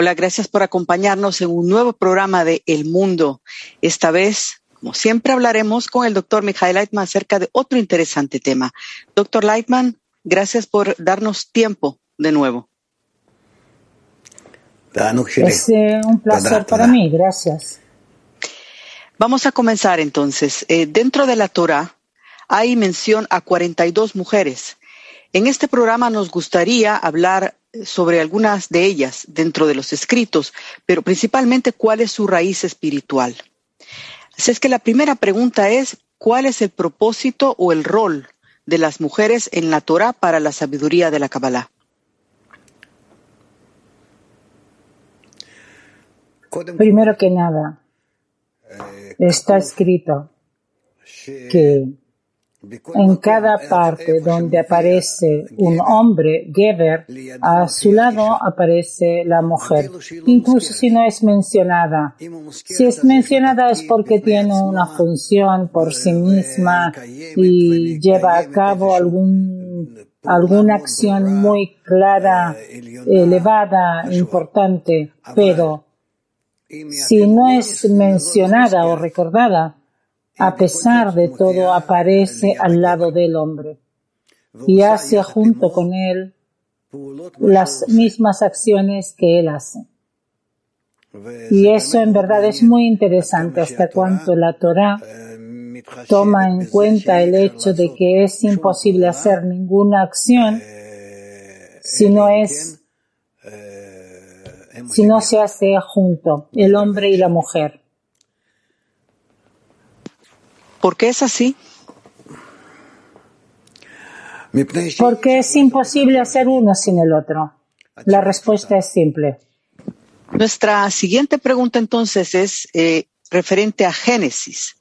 Hola, gracias por acompañarnos en un nuevo programa de El Mundo. Esta vez, como siempre, hablaremos con el doctor Michael Leitman acerca de otro interesante tema. Doctor Leitman, gracias por darnos tiempo de nuevo. Es eh, un placer para mí, gracias. Vamos a comenzar entonces. Eh, dentro de la Torah hay mención a 42 mujeres. En este programa nos gustaría hablar sobre algunas de ellas dentro de los escritos, pero principalmente cuál es su raíz espiritual. Así es que la primera pregunta es, ¿cuál es el propósito o el rol de las mujeres en la Torah para la sabiduría de la Kabbalah? Primero que nada, está escrito que en cada parte donde aparece un hombre, Geber, a su lado aparece la mujer, incluso si no es mencionada. Si es mencionada es porque tiene una función por sí misma y lleva a cabo algún, alguna acción muy clara, elevada, importante, pero si no es mencionada o recordada, a pesar de todo, aparece al lado del hombre y hace junto con él las mismas acciones que él hace. Y eso en verdad es muy interesante hasta cuanto la Torah toma en cuenta el hecho de que es imposible hacer ninguna acción si no es si no se hace junto el hombre y la mujer. ¿Por qué es así? Porque es imposible hacer uno sin el otro. La respuesta es simple. Nuestra siguiente pregunta entonces es eh, referente a Génesis.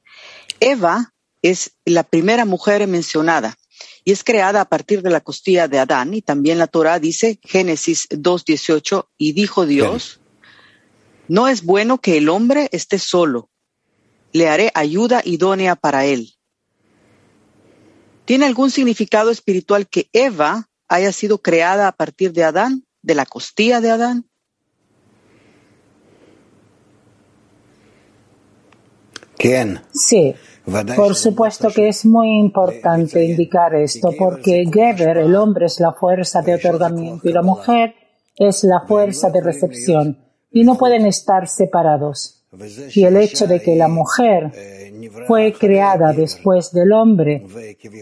Eva es la primera mujer mencionada y es creada a partir de la costilla de Adán y también la Torah dice Génesis 2.18 y dijo Dios, no es bueno que el hombre esté solo, le haré ayuda idónea para él. ¿Tiene algún significado espiritual que Eva haya sido creada a partir de Adán, de la costilla de Adán? Sí, por supuesto que es muy importante indicar esto, porque Geber, el hombre, es la fuerza de otorgamiento y la mujer es la fuerza de recepción, y no pueden estar separados. Y el hecho de que la mujer fue creada después del hombre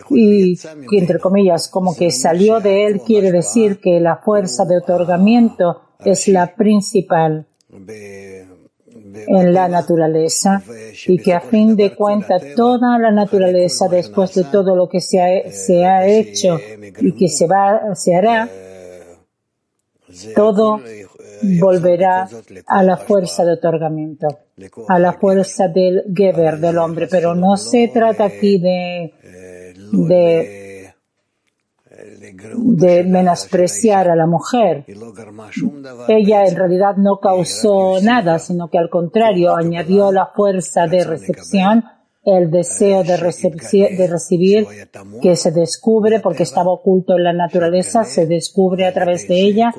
y, entre comillas, como que salió de él, quiere decir que la fuerza de otorgamiento es la principal en la naturaleza y que a fin de cuentas toda la naturaleza después de todo lo que se ha, se ha hecho y que se, va, se hará, todo volverá a la fuerza de otorgamiento, a la fuerza del Geber, del hombre. Pero no se trata aquí de, de, de menospreciar a la mujer. Ella en realidad no causó nada, sino que al contrario añadió la fuerza de recepción el deseo de, de recibir que se descubre porque estaba oculto en la naturaleza, se descubre a través de ella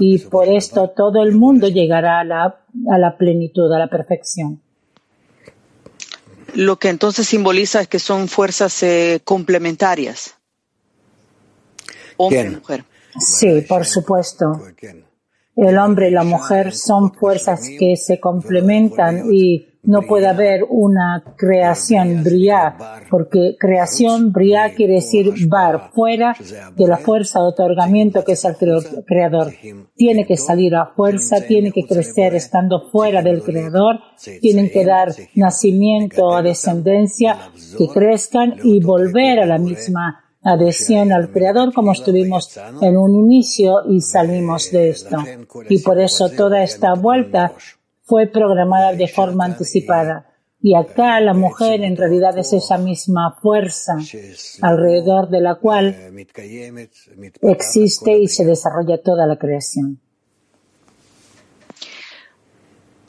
y por esto todo el mundo llegará a la, a la plenitud, a la perfección. Lo que entonces simboliza es que son fuerzas eh, complementarias. Hombre y mujer. Sí, por supuesto. El hombre y la mujer son fuerzas que se complementan y no puede haber una creación brillar, porque creación brillar quiere decir bar, fuera de la fuerza de otorgamiento que es el creador. Tiene que salir a fuerza, tiene que crecer estando fuera del creador, tienen que dar nacimiento a descendencia, que crezcan y volver a la misma adhesión al Creador como estuvimos en un inicio y salimos de esto. Y por eso toda esta vuelta fue programada de forma anticipada. Y acá la mujer en realidad es esa misma fuerza alrededor de la cual existe y se desarrolla toda la creación.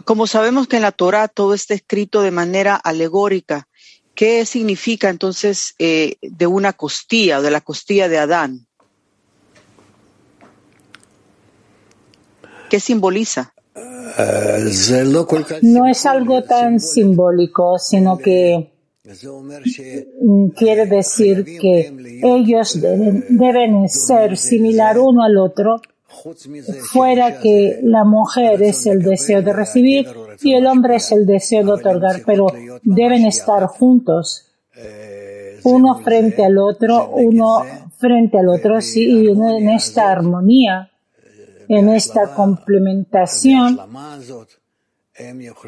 Como sabemos que en la Torah todo está escrito de manera alegórica, ¿qué significa entonces eh, de una costilla o de la costilla de Adán? ¿Qué simboliza? No es algo tan simbólico, sino que quiere decir que ellos deben, deben ser similar uno al otro fuera que la mujer es el deseo de recibir y el hombre es el deseo de otorgar, pero deben estar juntos, uno frente al otro, uno frente al otro, y en esta armonía, en esta complementación,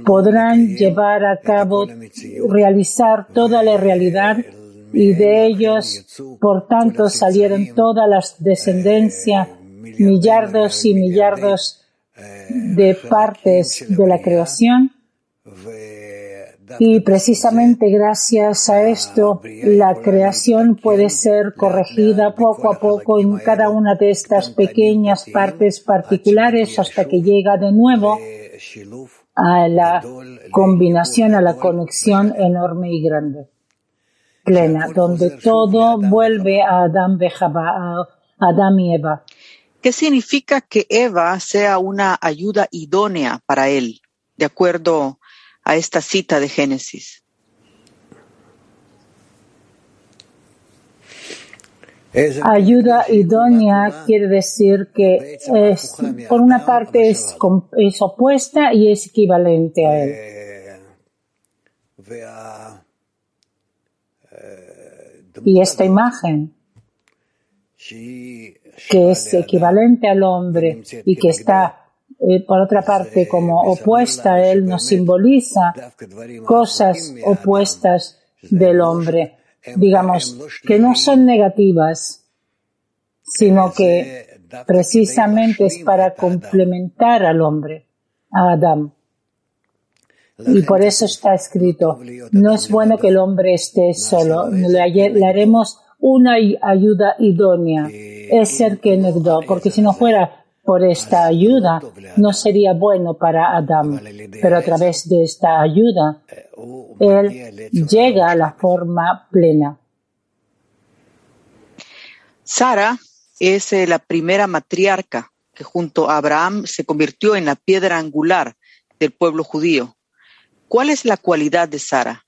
podrán llevar a cabo, realizar toda la realidad y de ellos, por tanto, salieron todas las descendencias millardos y millardos de partes de la creación. Y precisamente gracias a esto, la creación puede ser corregida poco a poco en cada una de estas pequeñas partes particulares hasta que llega de nuevo a la combinación, a la conexión enorme y grande, plena, donde todo vuelve a Adán, a Adán y Eva. ¿Qué significa que Eva sea una ayuda idónea para él, de acuerdo a esta cita de Génesis? Ayuda idónea quiere decir que es, por una parte es, es opuesta y es equivalente a él. Y esta imagen que es equivalente al hombre y que está, eh, por otra parte, como opuesta a él, nos simboliza cosas opuestas del hombre, digamos, que no son negativas, sino que precisamente es para complementar al hombre, a Adán. Y por eso está escrito, no es bueno que el hombre esté solo, le haremos una ayuda idónea es ser que negó, porque si no fuera por esta ayuda, no sería bueno para Adán. Pero a través de esta ayuda, él llega a la forma plena. Sara es eh, la primera matriarca que junto a Abraham se convirtió en la piedra angular del pueblo judío. ¿Cuál es la cualidad de Sara?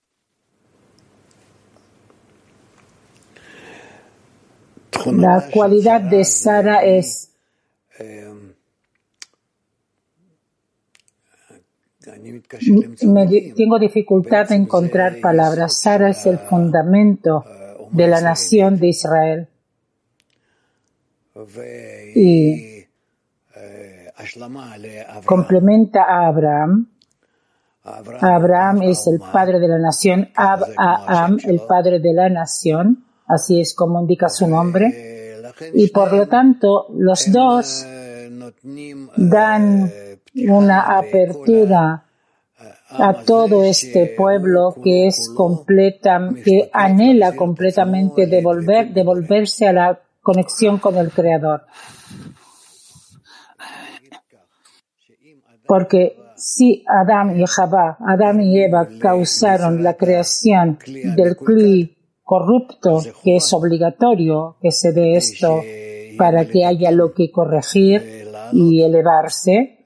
La cualidad de Sara es tengo dificultad en encontrar palabras. Sara es el fundamento de la nación de Israel. Y complementa a Abraham. Abraham es el padre de la nación, Abraham el padre de la nación así es como indica su nombre, y por lo tanto los dos dan una apertura a todo este pueblo que es completa, que anhela completamente devolver, devolverse a la conexión con el Creador. Porque si Adán y Jabá, Adán y Eva causaron la creación del Kli corrupto, que es obligatorio que se dé esto para que haya lo que corregir y elevarse,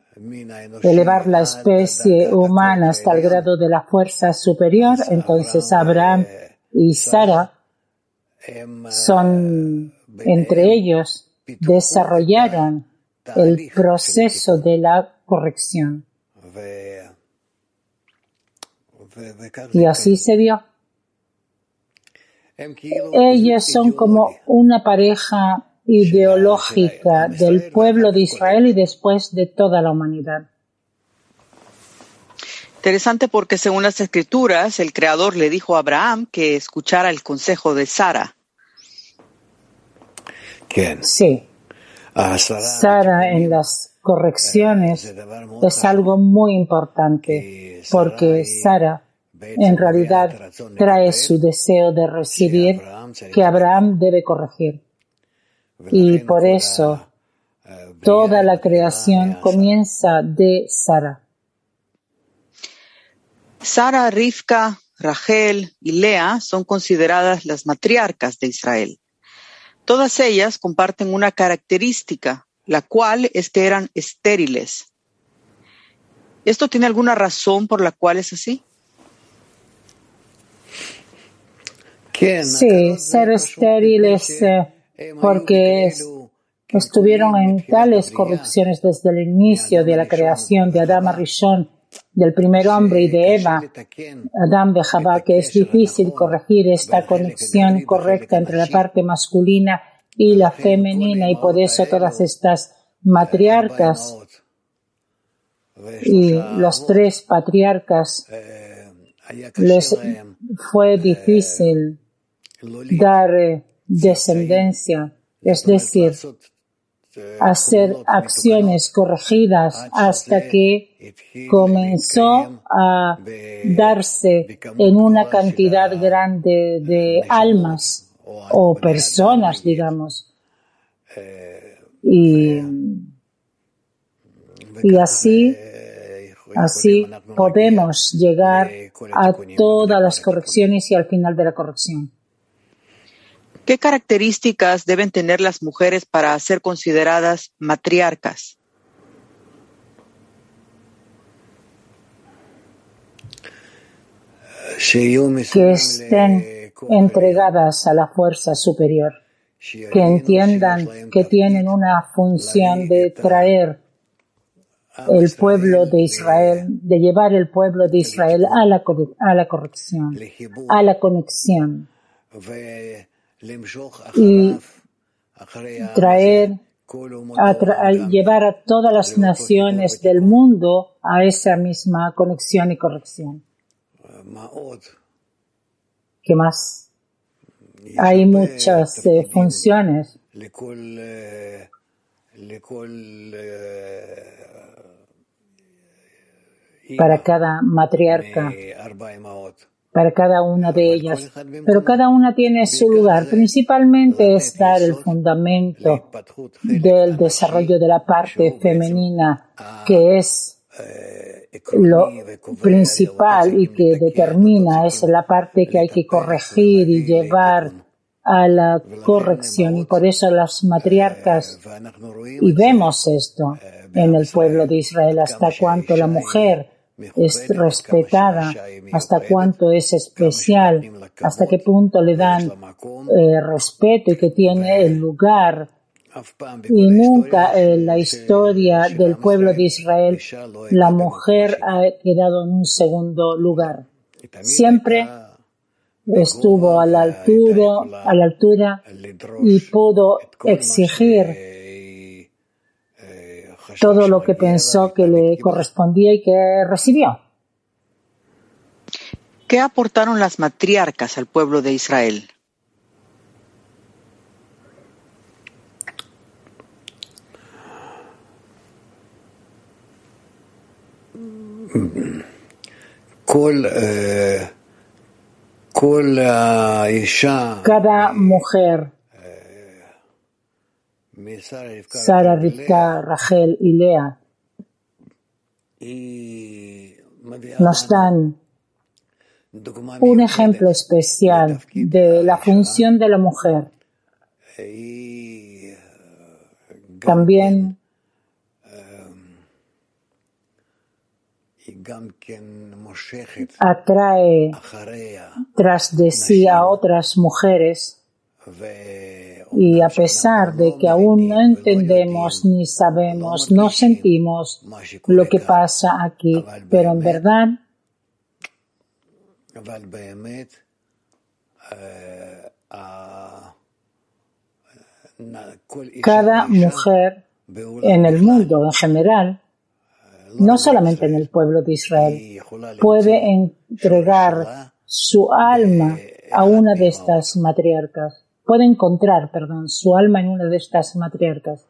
elevar la especie humana hasta el grado de la fuerza superior, entonces Abraham y Sara son entre ellos desarrollaron el proceso de la corrección. Y así se dio. Ellos son como una pareja ideológica del pueblo de Israel y después de toda la humanidad. Interesante porque según las escrituras, el Creador le dijo a Abraham que escuchara el consejo de Sara. Sí. Sara en las correcciones es algo muy importante porque Sara en realidad trae su deseo de recibir que Abraham debe corregir. Y por eso toda la creación comienza de Sara. Sara, Rivka, Rachel y Lea son consideradas las matriarcas de Israel. Todas ellas comparten una característica, la cual es que eran estériles. ¿Esto tiene alguna razón por la cual es así? Sí, ser estériles eh, porque estuvieron en tales corrupciones desde el inicio de la creación de Adama Rishon del primer hombre y de Eva, Adam Bejabá, que es difícil corregir esta conexión correcta entre la parte masculina y la femenina y por eso todas estas matriarcas y los tres patriarcas les fue difícil dar eh, descendencia, es decir, hacer acciones corregidas hasta que comenzó a darse en una cantidad grande de almas o personas, digamos. Y, y así, así podemos llegar a todas las correcciones y al final de la corrección. ¿Qué características deben tener las mujeres para ser consideradas matriarcas? Que estén entregadas a la fuerza superior, que entiendan que tienen una función de traer el pueblo de Israel, de llevar el pueblo de Israel a la, a la corrección, a la conexión y traer, a, llevar a todas las naciones del mundo a esa misma conexión y corrección. ¿Qué más? Hay muchas eh, funciones. para cada matriarca para cada una de ellas, pero cada una tiene su lugar. Principalmente es dar el fundamento del desarrollo de la parte femenina, que es lo principal y que determina, es la parte que hay que corregir y llevar a la corrección. Y por eso las matriarcas, y vemos esto en el pueblo de Israel, hasta cuanto la mujer es respetada, hasta cuánto es especial, hasta qué punto le dan eh, respeto y que tiene el lugar. Y nunca en la historia del pueblo de Israel la mujer ha quedado en un segundo lugar. Siempre estuvo a la altura, a la altura y pudo exigir todo lo que pensó que le correspondía y que recibió. ¿Qué aportaron las matriarcas al pueblo de Israel? Cada mujer Sara, Rivka, Rachel y Lea. Nos dan un ejemplo especial de la función de la mujer. También atrae tras de sí a otras mujeres y a pesar de que aún no entendemos ni sabemos, no sentimos lo que pasa aquí, pero en verdad cada mujer en el mundo en general, no solamente en el pueblo de Israel, puede entregar su alma a una de estas matriarcas puede encontrar, perdón, su alma en una de estas matriarcas.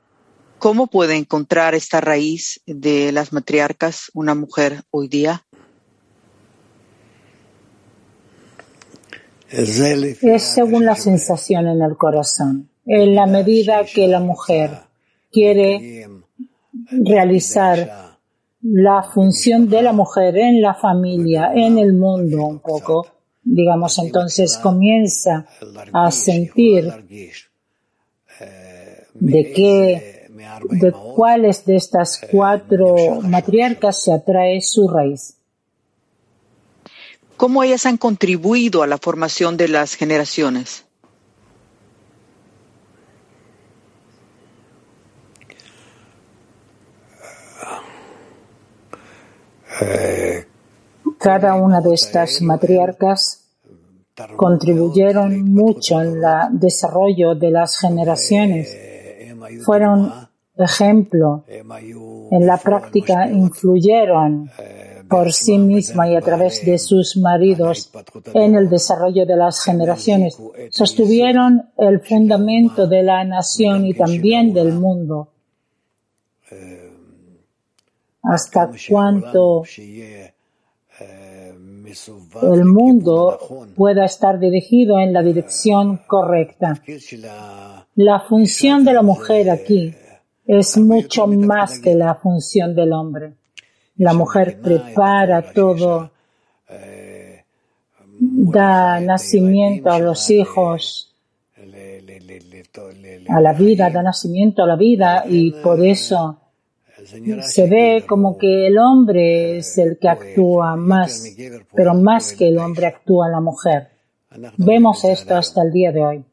¿Cómo puede encontrar esta raíz de las matriarcas una mujer hoy día? Es según la sensación en el corazón. En la medida que la mujer quiere realizar la función de la mujer en la familia, en el mundo un poco, digamos, entonces comienza a sentir de qué, de cuáles de estas cuatro matriarcas se atrae su raíz. ¿Cómo ellas han contribuido a la formación de las generaciones? Cada una de estas matriarcas contribuyeron mucho en el desarrollo de las generaciones. Fueron ejemplo en la práctica, influyeron por sí misma y a través de sus maridos en el desarrollo de las generaciones. Sostuvieron el fundamento de la nación y también del mundo. Hasta cuánto el mundo pueda estar dirigido en la dirección correcta. La función de la mujer aquí es mucho más que la función del hombre. La mujer prepara todo, da nacimiento a los hijos, a la vida, da nacimiento a la vida y por eso se ve como que el hombre es el que actúa más, pero más que el hombre actúa la mujer. Vemos esto hasta el día de hoy.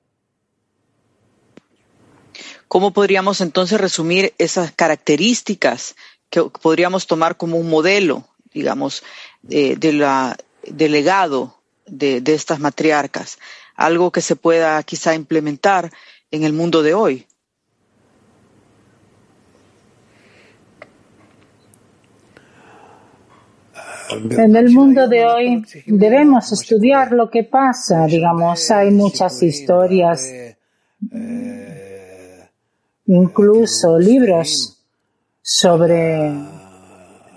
¿Cómo podríamos entonces resumir esas características que podríamos tomar como un modelo, digamos, de, la, del legado de, de estas matriarcas? Algo que se pueda quizá implementar en el mundo de hoy. En el mundo de hoy debemos estudiar lo que pasa, digamos, hay muchas historias, incluso libros sobre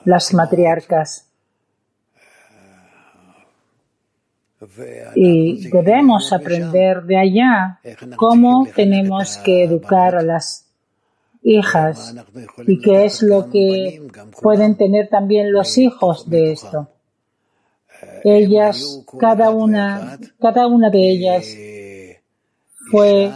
las matriarcas. Y debemos aprender de allá cómo tenemos que educar a las hijas y qué es lo que pueden tener también los hijos de esto. Ellas, cada una, cada una de ellas fue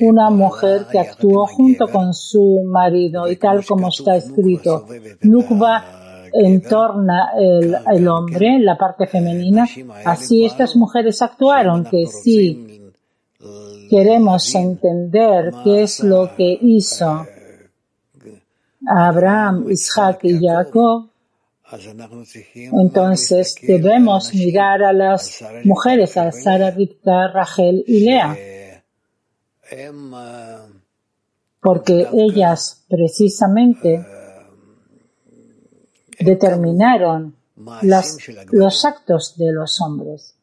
una mujer que actuó junto con su marido y tal como está escrito, Nukva entorna el, el hombre, la parte femenina. Así estas mujeres actuaron, que sí queremos entender qué es lo que hizo Abraham, Isaac y Jacob, entonces debemos mirar a las mujeres, a Sara, Rivka, Rachel y Lea, porque ellas precisamente determinaron los actos de los hombres.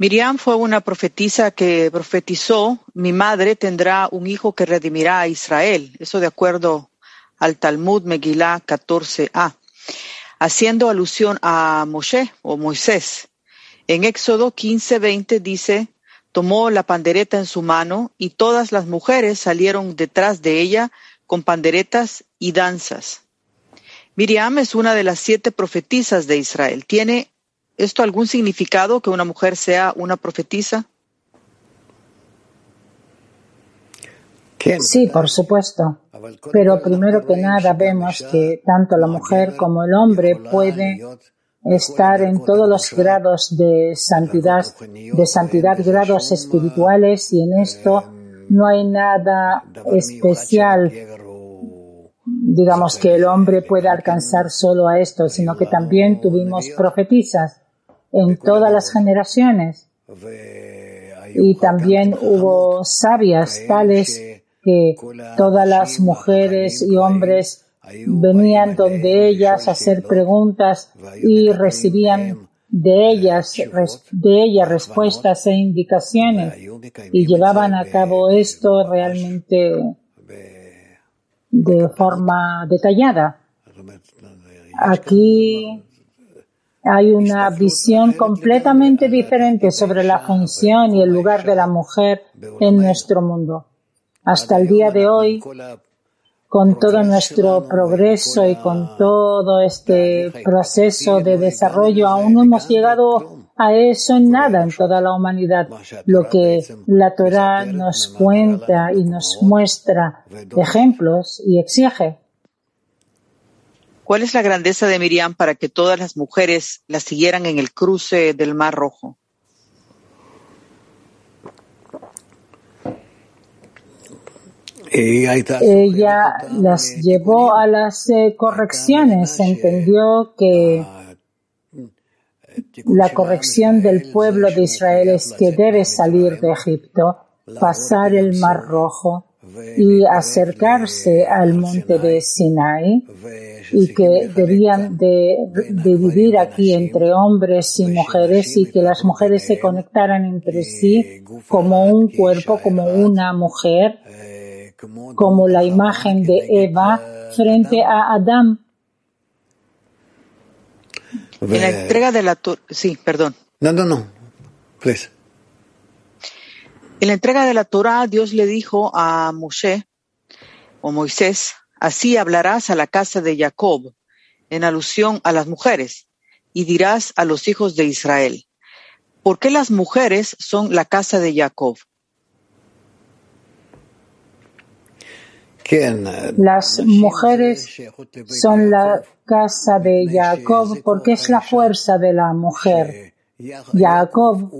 Miriam fue una profetisa que profetizó, mi madre tendrá un hijo que redimirá a Israel. Eso de acuerdo al Talmud Megillah 14a, haciendo alusión a Moshe o Moisés. En Éxodo 15:20 dice, tomó la pandereta en su mano y todas las mujeres salieron detrás de ella con panderetas y danzas. Miriam es una de las siete profetisas de Israel. Tiene esto algún significado que una mujer sea una profetisa? Sí, por supuesto. Pero primero que nada vemos que tanto la mujer como el hombre puede estar en todos los grados de santidad, de santidad, grados espirituales y en esto no hay nada especial, digamos, que el hombre pueda alcanzar solo a esto, sino que también tuvimos profetisas en todas las generaciones. Y también hubo sabias tales que todas las mujeres y hombres venían donde ellas a hacer preguntas y recibían de ellas, de ellas respuestas e indicaciones y llevaban a cabo esto realmente de forma detallada. Aquí hay una visión completamente diferente sobre la función y el lugar de la mujer en nuestro mundo. hasta el día de hoy, con todo nuestro progreso y con todo este proceso de desarrollo, aún no hemos llegado a eso en nada en toda la humanidad. Lo que la Torah nos cuenta y nos muestra ejemplos y exige. ¿Cuál es la grandeza de Miriam para que todas las mujeres la siguieran en el cruce del Mar Rojo? Ella las llevó a las eh, correcciones, entendió que la corrección del pueblo de Israel es que debe salir de Egipto, pasar el Mar Rojo y acercarse al monte de Sinai y que debían de, vivir aquí entre hombres y mujeres y que las mujeres se conectaran entre sí como un cuerpo, como una mujer como la imagen de Eva frente a Adán. En la entrega de la Torah, sí, perdón. No, no, no. Please. En la entrega de la Torah, Dios le dijo a Moshe o Moisés, así hablarás a la casa de Jacob, en alusión a las mujeres, y dirás a los hijos de Israel, ¿por qué las mujeres son la casa de Jacob? Las mujeres son la casa de Jacob porque es la fuerza de la mujer. Jacob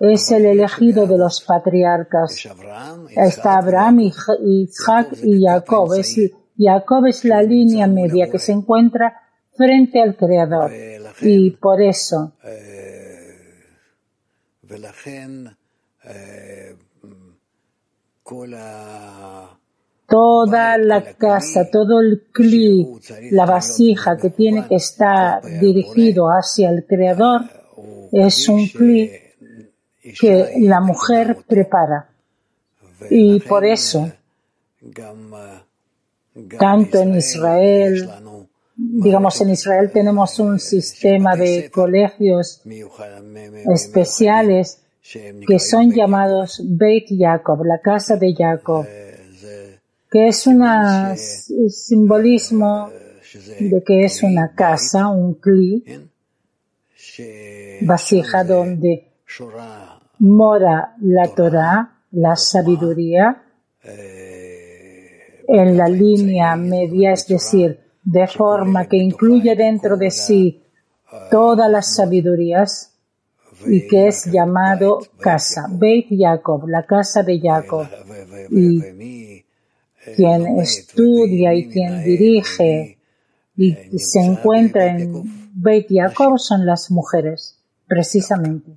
es el elegido de los patriarcas. Está Abraham, Isaac y Jacob. Es, Jacob es la línea media que se encuentra frente al Creador. Y por eso toda la casa, todo el cli, la vasija que tiene que estar dirigido hacia el Creador, es un cli que la mujer prepara. Y por eso, tanto en Israel, digamos en Israel tenemos un sistema de colegios especiales que son llamados Beit Jacob, la casa de Jacob que es un simbolismo de que es una casa, un cli, vasija donde mora la Torah, la sabiduría, en la línea media, es decir, de forma que incluye dentro de sí todas las sabidurías y que es llamado casa, Beit Jacob, la casa de Jacob. Y quien estudia y quien dirige y se encuentra en Beit Jacob son las mujeres, precisamente.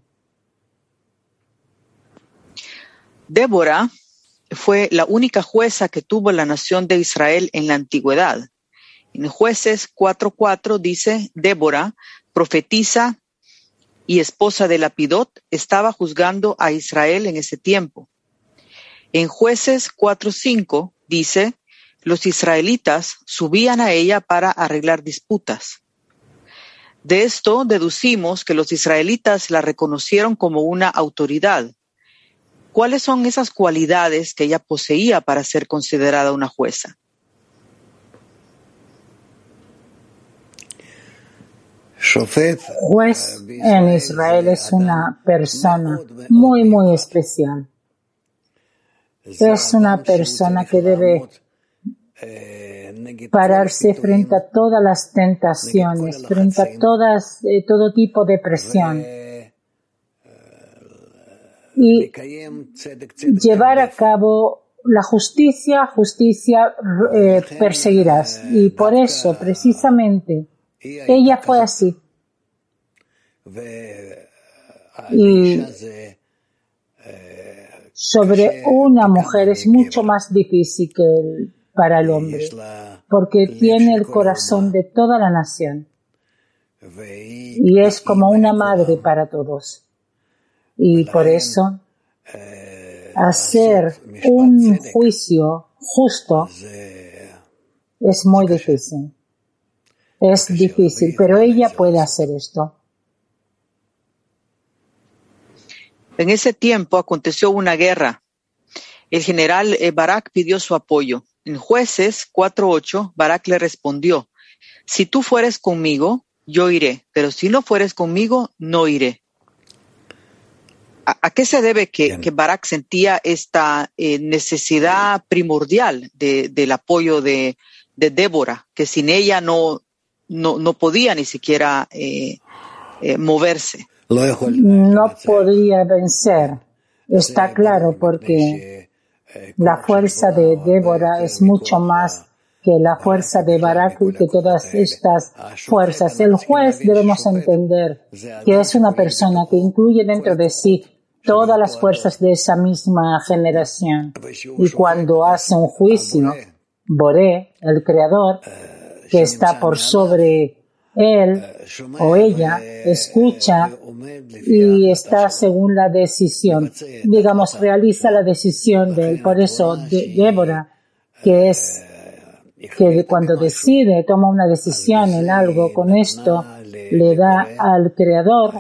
Débora fue la única jueza que tuvo la nación de Israel en la antigüedad. En jueces 4.4 dice, Débora, profetiza y esposa de Lapidot, estaba juzgando a Israel en ese tiempo. En jueces 4.5 dice, los israelitas subían a ella para arreglar disputas. De esto deducimos que los israelitas la reconocieron como una autoridad. ¿Cuáles son esas cualidades que ella poseía para ser considerada una jueza? Juez en Israel es una persona muy, muy especial. es una persona que debe pararse frente a todas las tentaciones, frente a todas, eh, todo tipo de presión y llevar a cabo la justicia, justicia eh, perseguirás. Y por eso, precisamente, ella fue así. Y sobre una mujer es mucho más difícil que para el hombre, porque tiene el corazón de toda la nación y es como una madre para todos. Y por eso, hacer un juicio justo es muy difícil. Es difícil, pero ella puede hacer esto. En ese tiempo aconteció una guerra El general eh, Barak pidió su apoyo. En jueces 4.8, Barak le respondió, si tú fueres conmigo, yo iré, pero si no fueres conmigo, no iré. ¿A, qué se debe que, que Barak sentía esta eh, necesidad primordial del apoyo de, de, Débora, que sin ella no, no, no podía ni siquiera eh, eh, moverse? No podía vencer, está claro, porque la fuerza de Débora es mucho más que la fuerza de Barak y que todas estas fuerzas. El juez debemos entender que es una persona que incluye dentro de sí todas las fuerzas de esa misma generación. Y cuando hace un juicio, Boré, el creador, que está por sobre él o ella, escucha y está según la decisión. Digamos, realiza la decisión de él. Por eso, Débora, que es que cuando decide, toma una decisión en algo, con esto le da al creador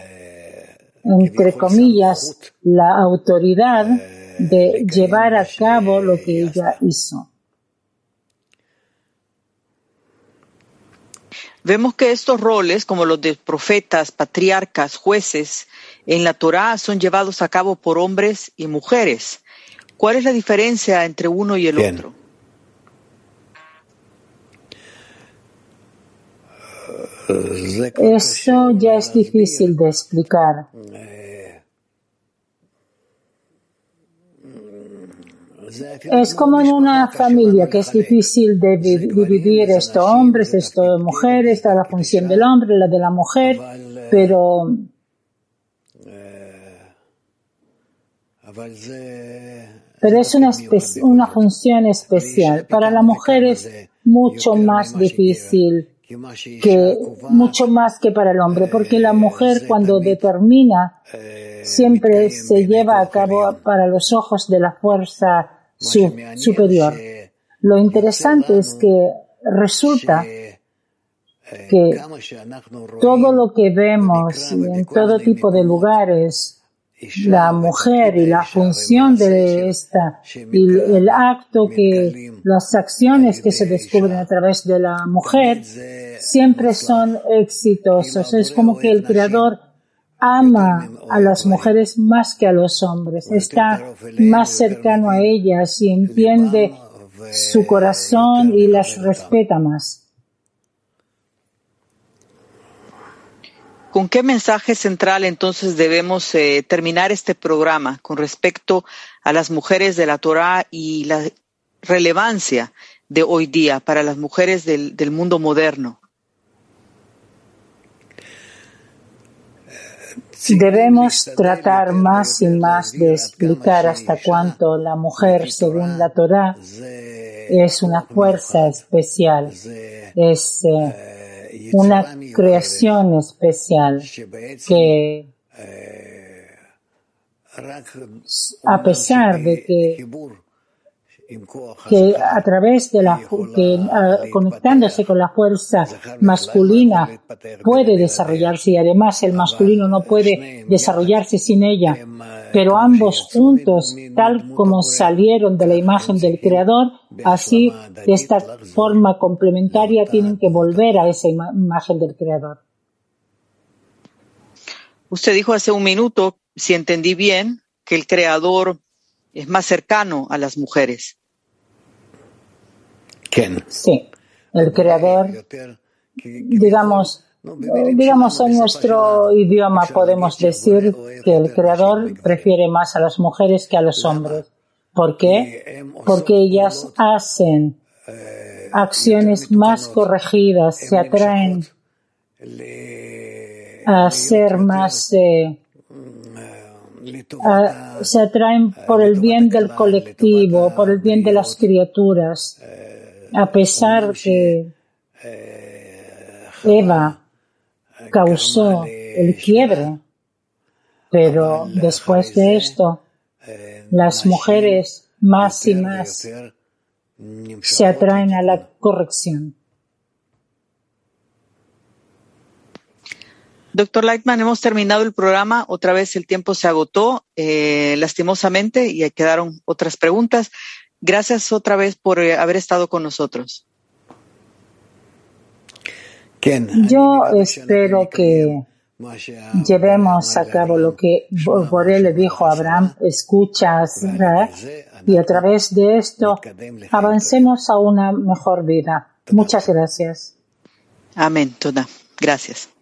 entre comillas, la autoridad de llevar a cabo lo que ella hizo. Vemos que estos roles, como los de profetas, patriarcas, jueces, en la Torá son llevados a cabo por hombres y mujeres. ¿Cuál es la diferencia entre uno y el otro? Eso ya es difícil de explicar. Es como en una familia que es difícil de dividir esto hombres, esto mujeres, está la función del hombre, la de la mujer, pero pero es una, una función especial. Para la mujer es mucho más difícil que mucho más que para el hombre, porque la mujer cuando determina siempre se lleva a cabo para los ojos de la fuerza superior. Lo interesante es que resulta que todo lo que vemos en todo tipo de lugares la mujer y la función de esta y el acto que las acciones que se descubren a través de la mujer siempre son exitosos. Es como que el creador ama a las mujeres más que a los hombres, está más cercano a ellas y entiende su corazón y las respeta más. ¿Con qué mensaje central entonces debemos eh, terminar este programa con respecto a las mujeres de la Torá y la relevancia de hoy día para las mujeres del, mundo moderno? Debemos tratar más y más de explicar hasta cuánto la mujer, según la Torá, es una fuerza especial, es eh, una creación especial que a pesar de que que a través de la que conectándose con la fuerza masculina puede desarrollarse y además el masculino no puede desarrollarse sin ella pero ambos juntos tal como salieron de la imagen del creador así de esta forma complementaria tienen que volver a esa imagen del creador usted dijo hace un minuto si entendí bien que el creador es más cercano a las mujeres. Sí, el creador, digamos, digamos en nuestro idioma podemos decir que el creador prefiere más a las mujeres que a los hombres. ¿Por qué? Porque ellas hacen acciones más corregidas, se atraen a ser más eh, Ah, se atraen por el bien del colectivo, por el bien de las criaturas, a pesar que Eva causó el quiebre, pero después de esto, las mujeres más y más se atraen a la corrección. Doctor Lightman, hemos terminado el programa. Otra vez el tiempo se agotó, eh, lastimosamente, y quedaron otras preguntas. Gracias otra vez por eh, haber estado con nosotros. Yo espero que llevemos a cabo lo que Borel le dijo a Abraham, escuchas, y a través de esto avancemos a una mejor vida. Muchas gracias. Amén, toda. Gracias.